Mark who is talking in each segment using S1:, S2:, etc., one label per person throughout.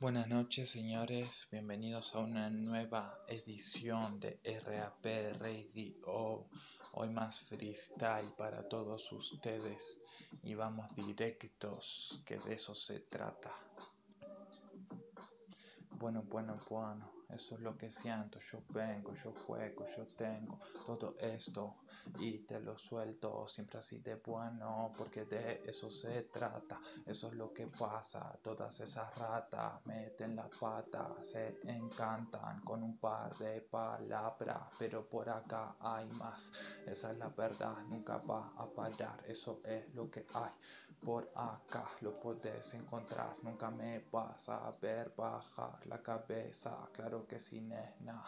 S1: Buenas noches, señores. Bienvenidos a una nueva edición de RAP Radio. Hoy más freestyle para todos ustedes y vamos directos, que de eso se trata. Bueno, bueno, bueno, eso es lo que siento. Yo vengo, yo juego, yo tengo todo esto y te lo suelto siempre así de bueno, porque de eso se trata. Eso es lo que pasa. Todas esas ratas meten la pata, se encantan con un par de palabras, pero por acá hay más. Esa es la verdad, nunca va a parar. Eso es lo que hay por acá. Lo puedes encontrar, nunca me vas a ver bajar la cabeza, claro que sí, nena,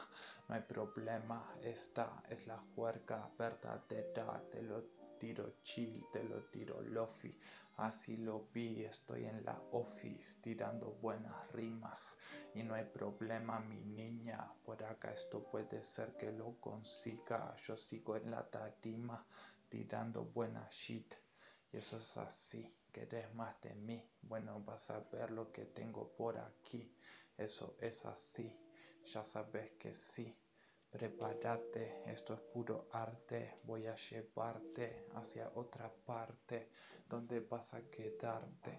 S1: no hay problema, esta es la juerga verdadera, te lo tiro chill, te lo tiro lofi, así lo vi, estoy en la office tirando buenas rimas. Y no hay problema mi niña, por acá esto puede ser que lo consiga, yo sigo en la tarima tirando buena shit. Y eso es así, querés más de mí, bueno vas a ver lo que tengo por aquí. Eso es así, ya sabes que sí. Prepárate, esto es puro arte, voy a llevarte hacia otra parte donde vas a quedarte.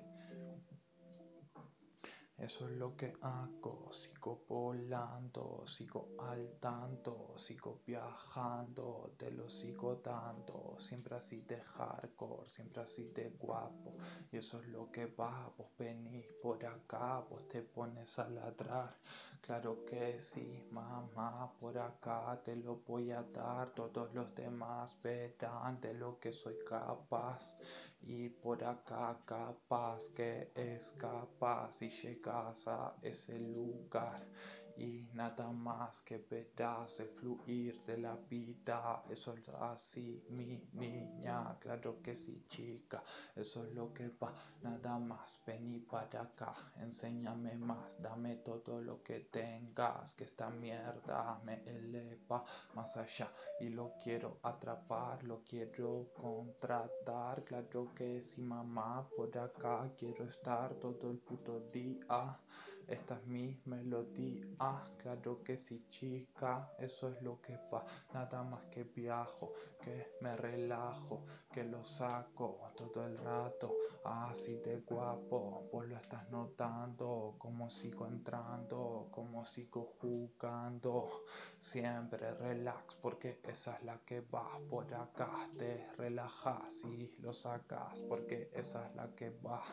S1: Eso es lo que hago, sigo volando, sigo al tanto, sigo viajando, te lo sigo dando, siempre así de hardcore, siempre así de guapo. Y eso es lo que va, vos venís por acá, vos te pones a ladrar. Claro que sí, mamá, por acá te lo voy a dar, todos los demás verán de lo que soy capaz. Y por acá capaz que es capaz y llegas a ese lugar y nada más que verás fluir de la vida. Eso es así, mi niña, claro que sí, chica. Eso es lo que va, nada más. Vení para acá, enséñame más, dame todo lo que tengas. Que esta mierda me eleva más allá y lo quiero atrapar, lo quiero contratar. Claro que sí, mamá, por acá quiero estar todo el puto día. Esta es mi melodía, claro que sí chica, eso es lo que va, nada más que viajo, que me relajo, que lo saco todo el rato, así de guapo, vos lo estás notando, como sigo entrando, como sigo jugando, siempre relax, porque esa es la que va por acá, te relajas y lo sacas, porque esa es la que va,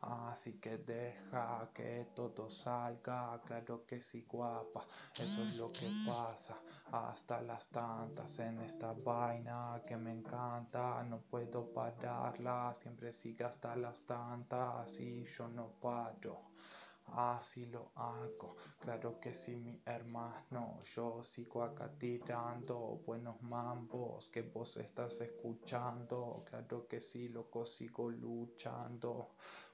S1: así que deja que todo salga, claro que sí guapa, eso es lo que pasa, hasta las tantas en esta vaina que me encanta, no puedo pararla, siempre sigue hasta las tantas y yo no paro. Así lo hago, claro que sí mi hermano, yo sigo acá tirando buenos mambos que vos estás escuchando, claro que sí loco sigo luchando,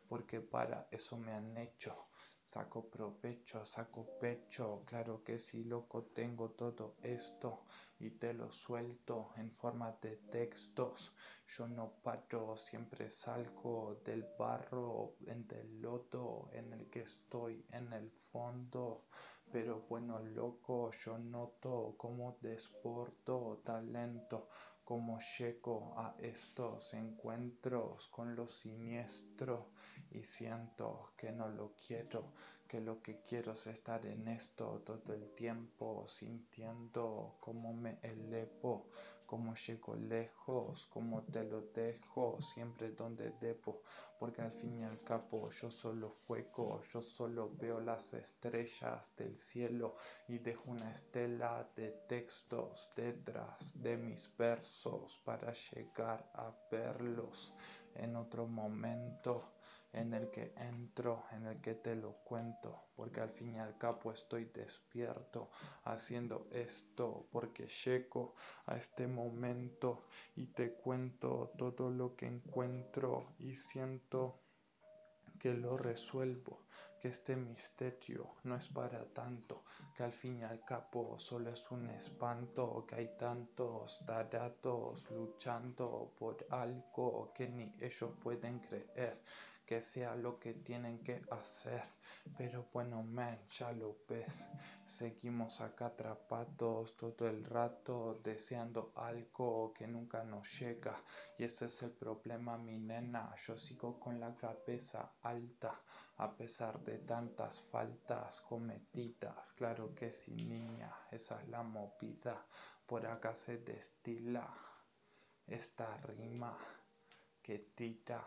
S1: porque para eso me han hecho. Saco provecho, saco pecho, claro que sí, loco, tengo todo esto y te lo suelto en forma de textos. Yo no paro, siempre salgo del barro, en del lodo en el que estoy en el fondo. Pero bueno, loco, yo noto como desporto talento, como llego a estos encuentros con lo siniestro y siento que no lo quiero, que lo que quiero es estar en esto todo el tiempo, sintiendo cómo me elevo, cómo llego lejos, cómo te lo dejo, siempre donde debo, porque al fin y al cabo yo solo juego, yo solo veo las estrellas del cielo y dejo una estela de textos detrás de mis versos para llegar a verlos en otro momento en el que entro, en el que te lo cuento, porque al fin y al cabo estoy despierto haciendo esto, porque llego a este momento y te cuento todo lo que encuentro y siento que lo resuelvo, que este misterio no es para tanto, que al fin y al cabo solo es un espanto, que hay tantos taratos luchando por algo que ni ellos pueden creer, que sea lo que tienen que hacer. Pero bueno, man, ya lo ves. Seguimos acá atrapados todo el rato deseando algo que nunca nos llega. Y ese es el problema, mi nena. Yo sigo con la cabeza alta a pesar de tantas faltas cometidas. Claro que sí, niña, esa es la movida. Por acá se destila esta rima que tira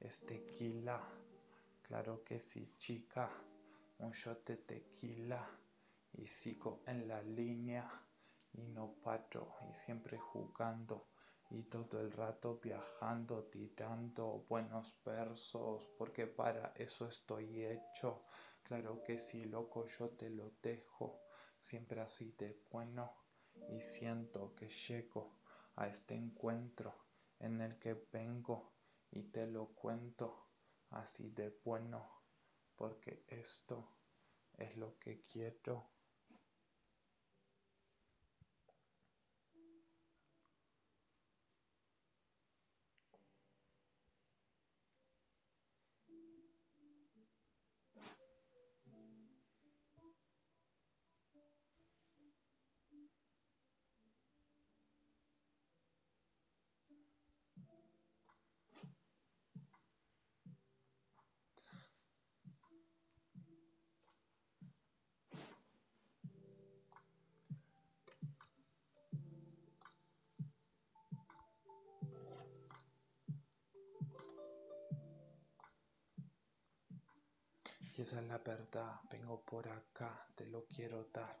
S1: es tequila. Claro que sí, chica, un shot de tequila. Y sigo en la línea. Y no paro. Y siempre jugando. Y todo el rato viajando, tirando buenos versos, porque para eso estoy hecho. Claro que sí, loco, yo te lo dejo, siempre así de bueno. Y siento que llego a este encuentro en el que vengo y te lo cuento así de bueno, porque esto es lo que quiero. Esa es la verdad, vengo por acá, te lo quiero dar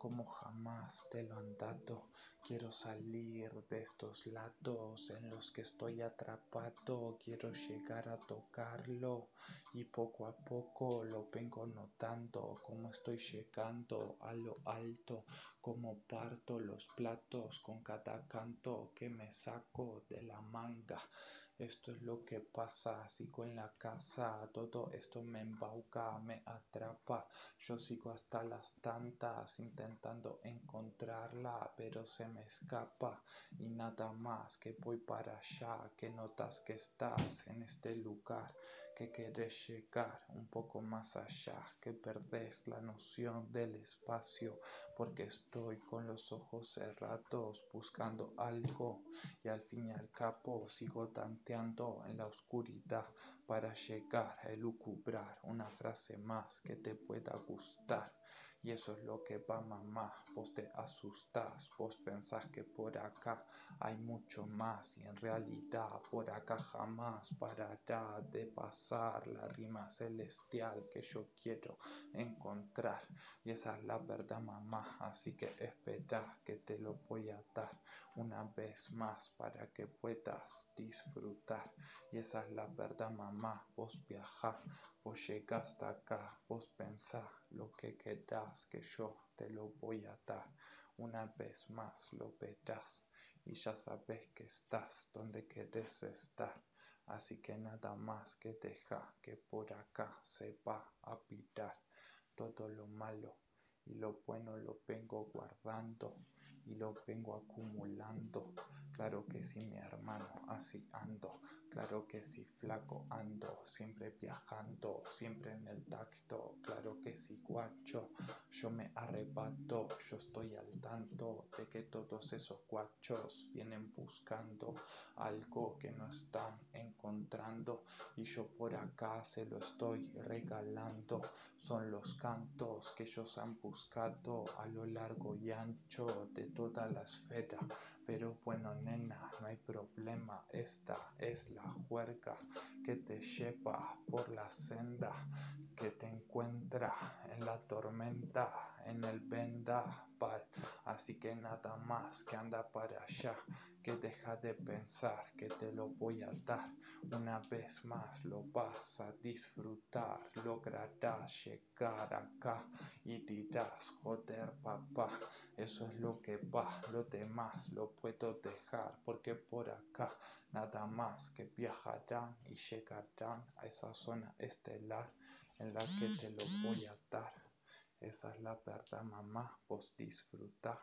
S1: como jamás te lo han dado. Quiero salir de estos lados en los que estoy atrapado. Quiero llegar a tocarlo y poco a poco lo vengo notando. Como estoy llegando a lo alto, como parto los platos con cada canto que me saco de la manga. Esto es lo que pasa, sigo en la casa, todo esto me embauca, me atrapa. Yo sigo hasta las tantas intentando encontrarla, pero se me escapa y nada más que voy para allá, que notas que estás en este lugar, que quieres llegar un poco más allá, que perdés la noción del espacio, porque estoy con los ojos cerrados buscando algo y al fin y al cabo sigo tanteando en la oscuridad para llegar a elucubrar una frase más que te pueda gustar. Y eso es lo que va mamá, vos te asustas, vos pensás que por acá hay mucho más y en realidad por acá jamás parará de pasar la rima celestial que yo quiero encontrar. Y esa es la verdad mamá, así que espera que te lo voy a dar una vez más para que puedas disfrutar. Y esa es la verdad mamá, vos viajar, vos llegaste acá, vos pensá lo que querás que yo te lo voy a dar. Una vez más lo verás y ya sabes que estás donde querés estar. Así que nada más que deja que por acá se va a pitar todo lo malo y lo bueno lo vengo guardando y lo vengo acumulando. Claro que sí, mi hermano, así ando. Claro que sí, flaco ando, siempre viajando, siempre en el tacto. Claro que sí, guacho, yo me arrebato, yo estoy al tanto de que todos esos guachos vienen buscando algo que no están encontrando y yo por acá se lo estoy regalando. Son los cantos que ellos han buscado a lo largo y ancho de toda la esfera. Pero bueno, nena, no hay problema. Esta es la juerga que te lleva por la senda, que te encuentra en la tormenta, en el vendaval. Así que nada más que anda para allá, que deja de pensar que te lo voy a dar. Una vez más lo vas a disfrutar, lograrás llegar acá y dirás, joder papá, eso es lo que va, lo demás lo puedo dejar, porque por acá nada más que viajarán y llegarán a esa zona estelar en la que te lo voy a dar. Esa es la verdad, mamá, vos disfrutar.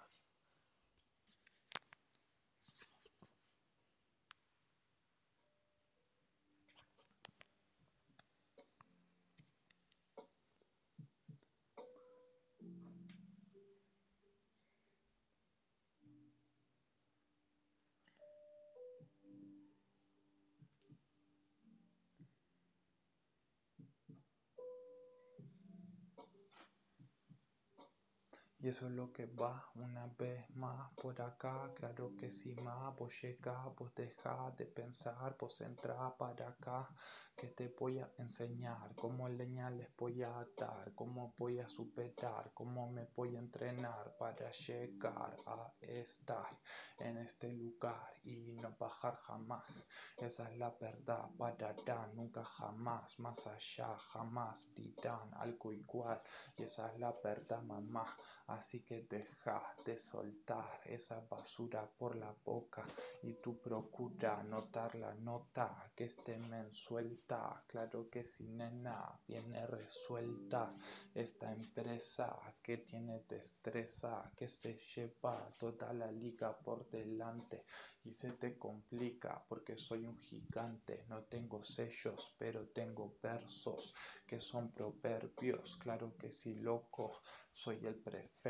S1: Y eso es lo que va una vez más por acá, claro que si más, vos llegás, vos dejás de pensar, vos entrar para acá, que te voy a enseñar cómo leña les voy a atar, cómo voy a superar, cómo me voy a entrenar para llegar a estar en este lugar y no bajar jamás. Esa es la verdad, para dar nunca jamás, más allá, jamás dirán algo igual. Esa es la verdad, mamá. Así que deja de soltar esa basura por la boca y tú procura notar la nota que este men suelta. Claro que si nena viene resuelta esta empresa que tiene destreza, que se lleva toda la liga por delante y se te complica porque soy un gigante. No tengo sellos, pero tengo versos que son proverbios. Claro que sí, loco soy el prefecto,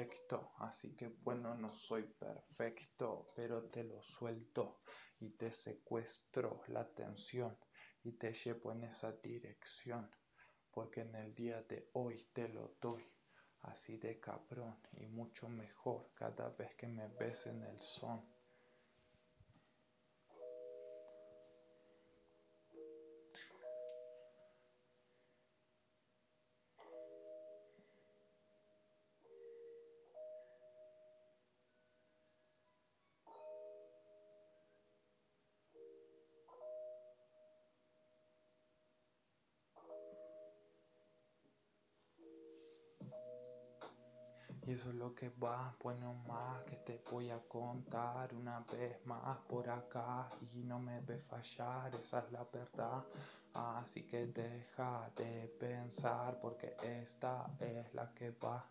S1: así que bueno, no soy perfecto, pero te lo suelto y te secuestro la atención y te llevo en esa dirección, porque en el día de hoy te lo doy así de cabrón y mucho mejor cada vez que me ves en el son. Y eso es lo que va, bueno más que te voy a contar una vez más por acá y no me ve fallar, esa es la verdad. Así que deja de pensar porque esta es la que va,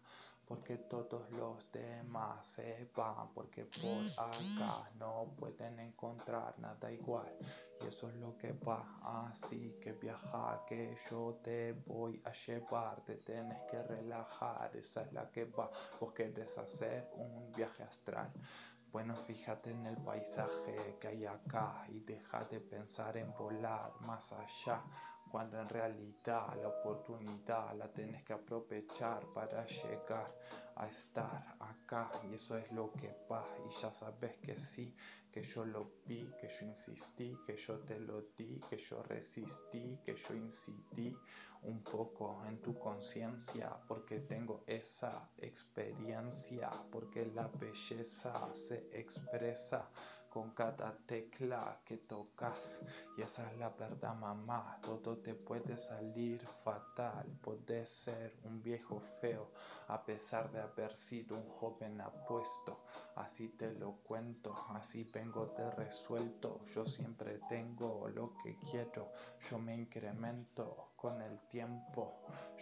S1: porque todos los demás se van, porque por acá no pueden encontrar nada igual. Y eso es lo que va, así que viaja, que yo te voy a llevar, te tienes que relajar, esa es la que va. Vos querés hacer un viaje astral. Bueno, fíjate en el paisaje que hay acá y deja de pensar en volar más allá, cuando en realidad la oportunidad la tienes que aprovechar para llegar a estar acá. Y eso es lo que va. Y ya sabes que sí, que yo lo vi, que yo insistí, que yo te lo di, que yo resistí, que yo incidí un poco en tu conciencia porque tengo esa experiencia, porque la belleza se expresa con cada tecla que tocas. Y esa es la verdad mamá, todo te puede salir fatal, puedes ser un viejo feo a pesar de haber sido un joven apuesto, así te lo cuento, así vengo de resuelto, yo siempre tengo lo que quiero, yo me incremento con el tiempo,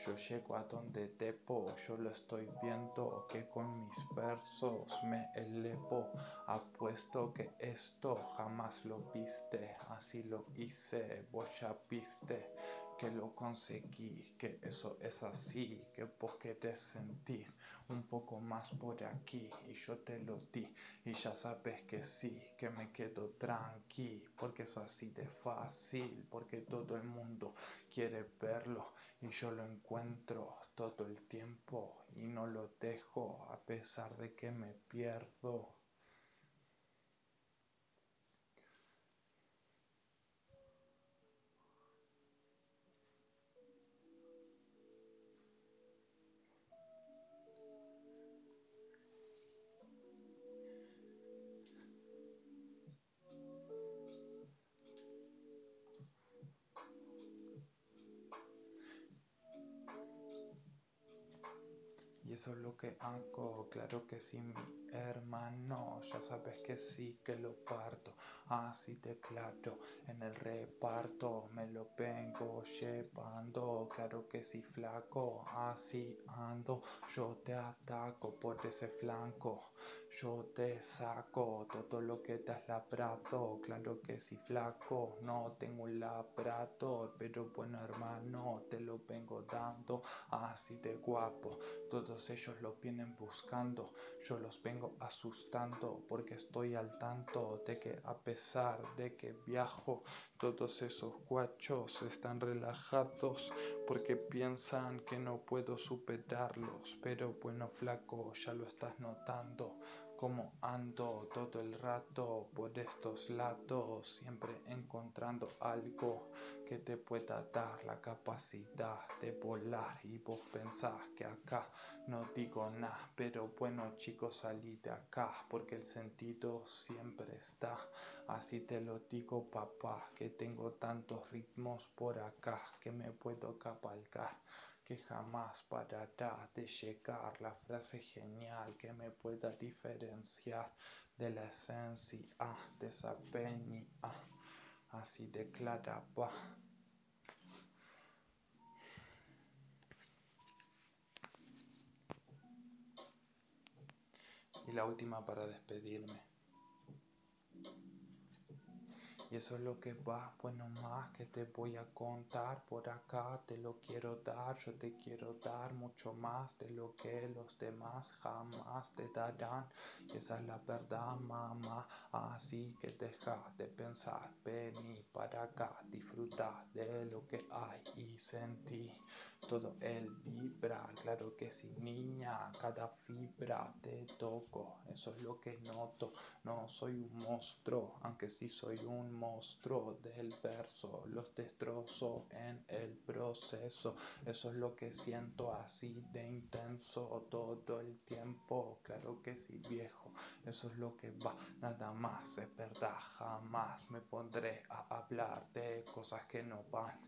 S1: yo llego a donde debo, yo lo estoy viendo que con mis versos me elevo, apuesto que esto jamás lo viste, así lo hice, vos ya viste que lo conseguí, que eso es así, que vos querés sentir un poco más por aquí y yo te lo di y ya sabes que sí, que me quedo tranqui, porque es así de fácil, porque todo el mundo quiere verlo y yo lo encuentro todo el tiempo y no lo dejo a pesar de que me pierdo. Eso es lo que hago, claro que sí, mi hermano, ya sabes que sí, que lo parto, así de claro, en el reparto me lo vengo llevando, claro que sí, flaco, así ando, yo te ataco por ese flanco, yo te saco todo lo que te has labrado, claro que sí, flaco, no tengo un labrador, pero bueno, hermano, te lo vengo dando, así de guapo, todos todos ellos lo vienen buscando. Yo los vengo asustando porque estoy al tanto de que a pesar de que viajo, todos esos guachos están relajados porque piensan que no puedo superarlos. Pero bueno, flaco, ya lo estás notando como ando todo el rato por estos lados, siempre encontrando algo que te pueda dar la capacidad de volar. Y vos pensás que acá no digo nada, pero bueno chicos salí de acá porque el sentido siempre está, así te lo digo papá, que tengo tantos ritmos por acá que me puedo cabalgar que jamás parará de llegar la frase genial que me pueda diferenciar de la esencia de esa peña. Así declaraba. Y la última para despedirme. Y eso es lo que va, bueno más que te voy a contar por acá, te lo quiero dar, yo te quiero dar mucho más de lo que los demás jamás te darán. Y esa es la verdad, mamá, así que deja de pensar, vení para acá, disfruta de lo que hay y sentí todo el vibra, claro que sí, niña, cada fibra te toco, eso es lo que noto, no soy un monstruo, aunque sí soy un monstruo del verso, los destrozo en el proceso, eso es lo que siento así de intenso todo el tiempo, claro que sí, viejo, eso es lo que va, nada más, es verdad, jamás me pondré a hablar de cosas que no van,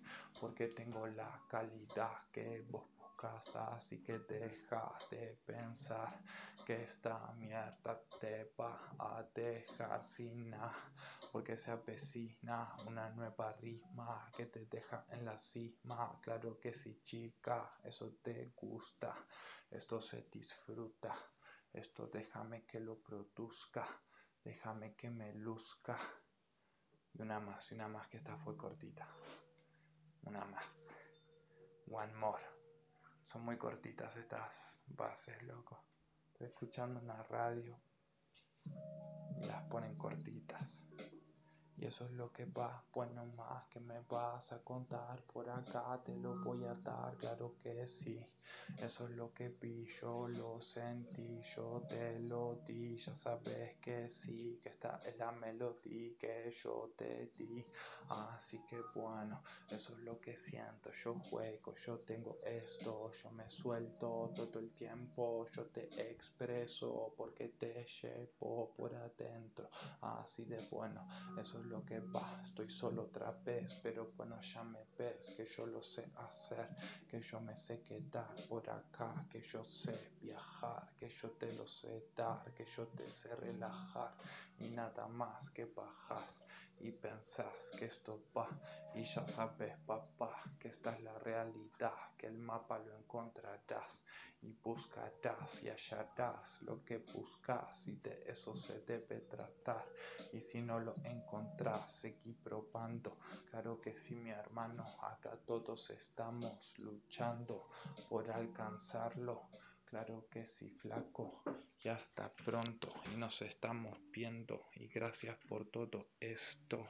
S1: porque tengo la calidad que vos así que deja de pensar que esta mierda te va a dejar sin nada, porque se avecina una nueva rima que te deja en la cima, claro que sí chica, eso te gusta, esto se disfruta, esto déjame que lo produzca, déjame que me luzca, y una más, y una más que esta fue cortita, una más. One More. Son muy cortitas estas bases, loco. Estoy escuchando una radio y las ponen cortitas. Y eso es lo que va, bueno más que me vas a contar por acá, te lo voy a dar, claro que sí. Eso es lo que vi, yo lo sentí, yo te lo di, ya sabes que sí, que esta es la melodía que yo te di. Así que bueno, eso es lo que siento, yo juego, yo tengo esto, yo me suelto todo el tiempo, yo te expreso porque te llevo por adentro. Así de bueno, eso es lo que va, estoy solo otra vez, pero bueno, ya me ves que yo lo sé hacer, que yo me sé quedar por acá, que yo sé viajar, que yo te lo sé dar, que yo te sé relajar y nada más que bajas y pensás que esto va y ya sabes papá que esta es la realidad, que el mapa lo encontrarás y buscarás y hallarás lo que buscas y de eso se debe tratar y si no lo encontrás seguí probando claro que sí mi hermano acá todos estamos luchando por alcanzarlo Claro que sí, flaco. Ya hasta pronto y nos estamos viendo. Y gracias por todo esto.